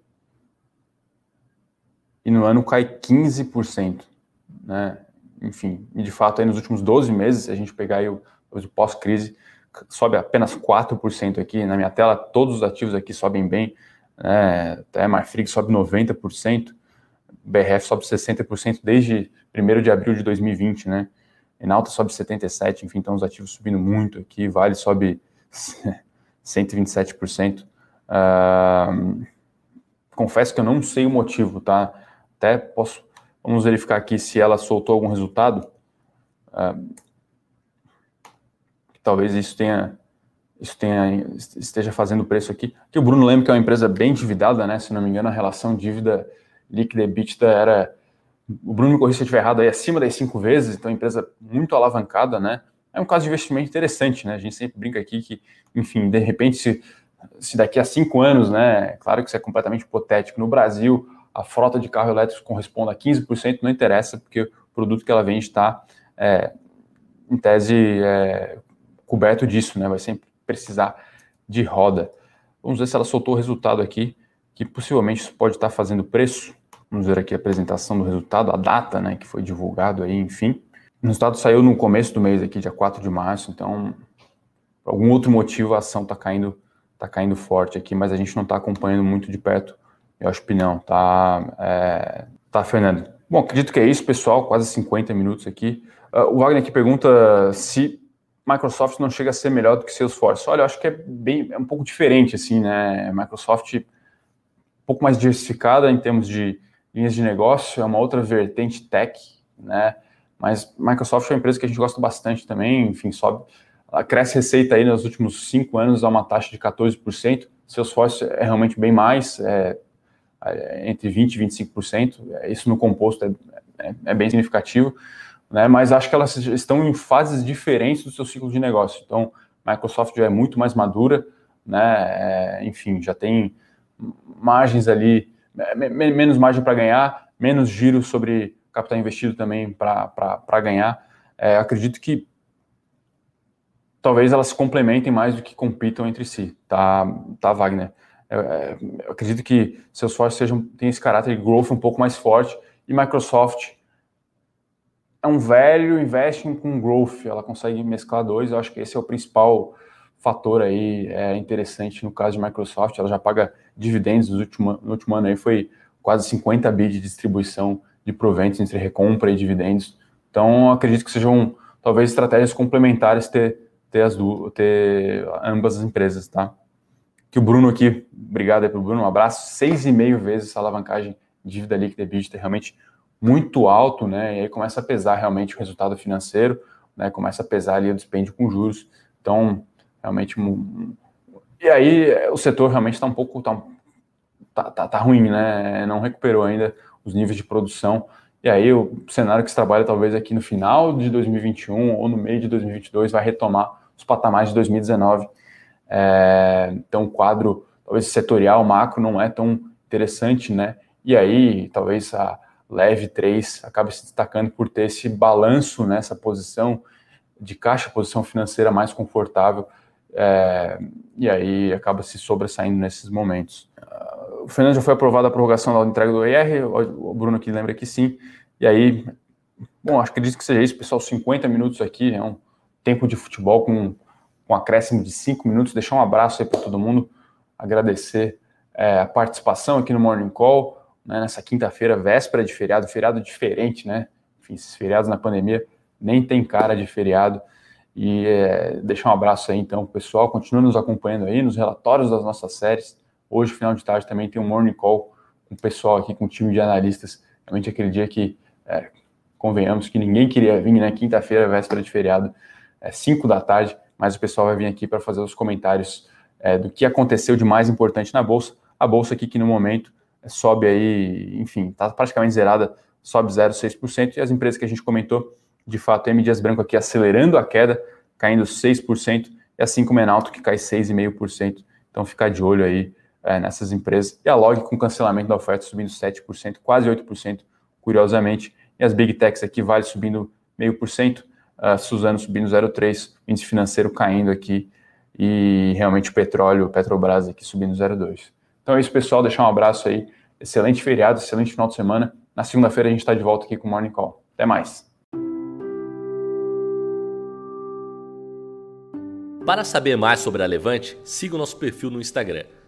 e no ano cai 15%, né? Enfim, e de fato aí nos últimos 12 meses, se a gente pegar aí o, o pós-crise, sobe apenas 4% aqui, na minha tela todos os ativos aqui sobem bem, né? até Marfrig sobe 90%, BRF sobe 60% desde 1 de abril de 2020, né? Enalta sobe 77, enfim, então os ativos subindo muito aqui, Vale sobe 127%. Uh, confesso que eu não sei o motivo, tá? Até posso, vamos verificar aqui se ela soltou algum resultado. Uh, talvez isso tenha, isso tenha, esteja fazendo preço aqui. Que o Bruno lembra que é uma empresa bem endividada, né? Se não me engano, a relação dívida líquida EBITDA era o Bruno me corrija se eu estiver errado, aí acima das cinco vezes, então empresa muito alavancada, né? É um caso de investimento interessante, né? A gente sempre brinca aqui que, enfim, de repente, se, se daqui a cinco anos, né? Claro que isso é completamente hipotético, no Brasil a frota de carro elétrico corresponde a 15%, não interessa, porque o produto que ela vende está, é, em tese, é, coberto disso, né? Vai sempre precisar de roda. Vamos ver se ela soltou o resultado aqui, que possivelmente isso pode estar fazendo preço. Vamos ver aqui a apresentação do resultado, a data, né, que foi divulgado aí, enfim. O resultado saiu no começo do mês aqui, dia 4 de março, então, por algum outro motivo, a ação está caindo, tá caindo forte aqui, mas a gente não está acompanhando muito de perto, eu acho que não, tá, é, tá, Fernando? Bom, acredito que é isso, pessoal, quase 50 minutos aqui. Uh, o Wagner aqui pergunta se Microsoft não chega a ser melhor do que Salesforce. Olha, eu acho que é bem, é um pouco diferente, assim, né, Microsoft um pouco mais diversificada em termos de linhas de negócio, é uma outra vertente tech, né? Mas Microsoft é uma empresa que a gente gosta bastante também, enfim, sobe, ela cresce receita aí nos últimos cinco anos a uma taxa de 14%, Salesforce é realmente bem mais, é, é entre 20% e 25%, isso no composto é, é, é, bem significativo, né? Mas acho que elas estão em fases diferentes do seu ciclo de negócio, então Microsoft já é muito mais madura, né? É, enfim, já tem margens ali é, menos margem para ganhar, menos giro sobre capital investido também para ganhar. É, acredito que talvez elas se complementem mais do que compitam entre si, tá, tá Wagner? Eu, é, eu acredito que Salesforce sejam, tem esse caráter de growth um pouco mais forte. E Microsoft é um velho investing com growth, ela consegue mesclar dois, eu acho que esse é o principal fator aí é interessante no caso de Microsoft, ela já paga dividendos no último, no último ano aí. Foi quase 50 bi de distribuição de proventos entre recompra e dividendos, então acredito que sejam talvez estratégias complementares ter, ter, as ter ambas as empresas, tá? Que o Bruno aqui, obrigado aí pro Bruno, um abraço, seis e meio vezes essa alavancagem dívida líquida e EBITDA, realmente muito alto, né? E aí começa a pesar realmente o resultado financeiro, né? Começa a pesar ali o dispêndio com juros. Então, realmente. E aí o setor realmente está um pouco. Tá, tá, tá, tá, ruim, né? Não recuperou ainda os níveis de produção. E aí o cenário que se trabalha talvez aqui no final de 2021 ou no meio de 2022 vai retomar os patamares de 2019. É, então o quadro, talvez setorial, macro, não é tão interessante, né? E aí talvez a, leve 3 acaba se destacando por ter esse balanço nessa posição de caixa, posição financeira mais confortável, é, e aí acaba se sobressaindo nesses momentos. O Fernando já foi aprovada a prorrogação da entrega do ER, o Bruno aqui lembra que sim, e aí, bom, acho que acredito que seja isso, pessoal, 50 minutos aqui, é um tempo de futebol com, com acréscimo de 5 minutos, deixar um abraço aí para todo mundo, agradecer é, a participação aqui no Morning Call, né, nessa quinta-feira, véspera de feriado, feriado diferente, né? Enfim, esses feriados na pandemia nem tem cara de feriado. E é, deixar um abraço aí, então, pessoal. Continua nos acompanhando aí nos relatórios das nossas séries. Hoje, final de tarde, também tem um morning call com o pessoal aqui, com o time de analistas. Realmente aquele dia que, é, convenhamos, que ninguém queria vir, né? Quinta-feira, véspera de feriado, é 5 da tarde, mas o pessoal vai vir aqui para fazer os comentários é, do que aconteceu de mais importante na Bolsa. A Bolsa aqui que no momento sobe aí, enfim, está praticamente zerada, sobe 0,6%, e as empresas que a gente comentou, de fato, M. Dias Branco aqui acelerando a queda, caindo 6%, e assim como Enalto, que cai 6,5%. Então, ficar de olho aí é, nessas empresas. E a Log com cancelamento da oferta subindo 7%, quase 8%, curiosamente. E as Big Techs aqui, Vale subindo 0,5%, uh, Suzano subindo 0,3%, índice financeiro caindo aqui, e realmente o petróleo, Petrobras aqui subindo 0,2%. Então é isso, pessoal. Deixar um abraço aí. Excelente feriado, excelente final de semana. Na segunda-feira a gente está de volta aqui com o Morning Call. Até mais. Para saber mais sobre a Levante, siga o nosso perfil no Instagram,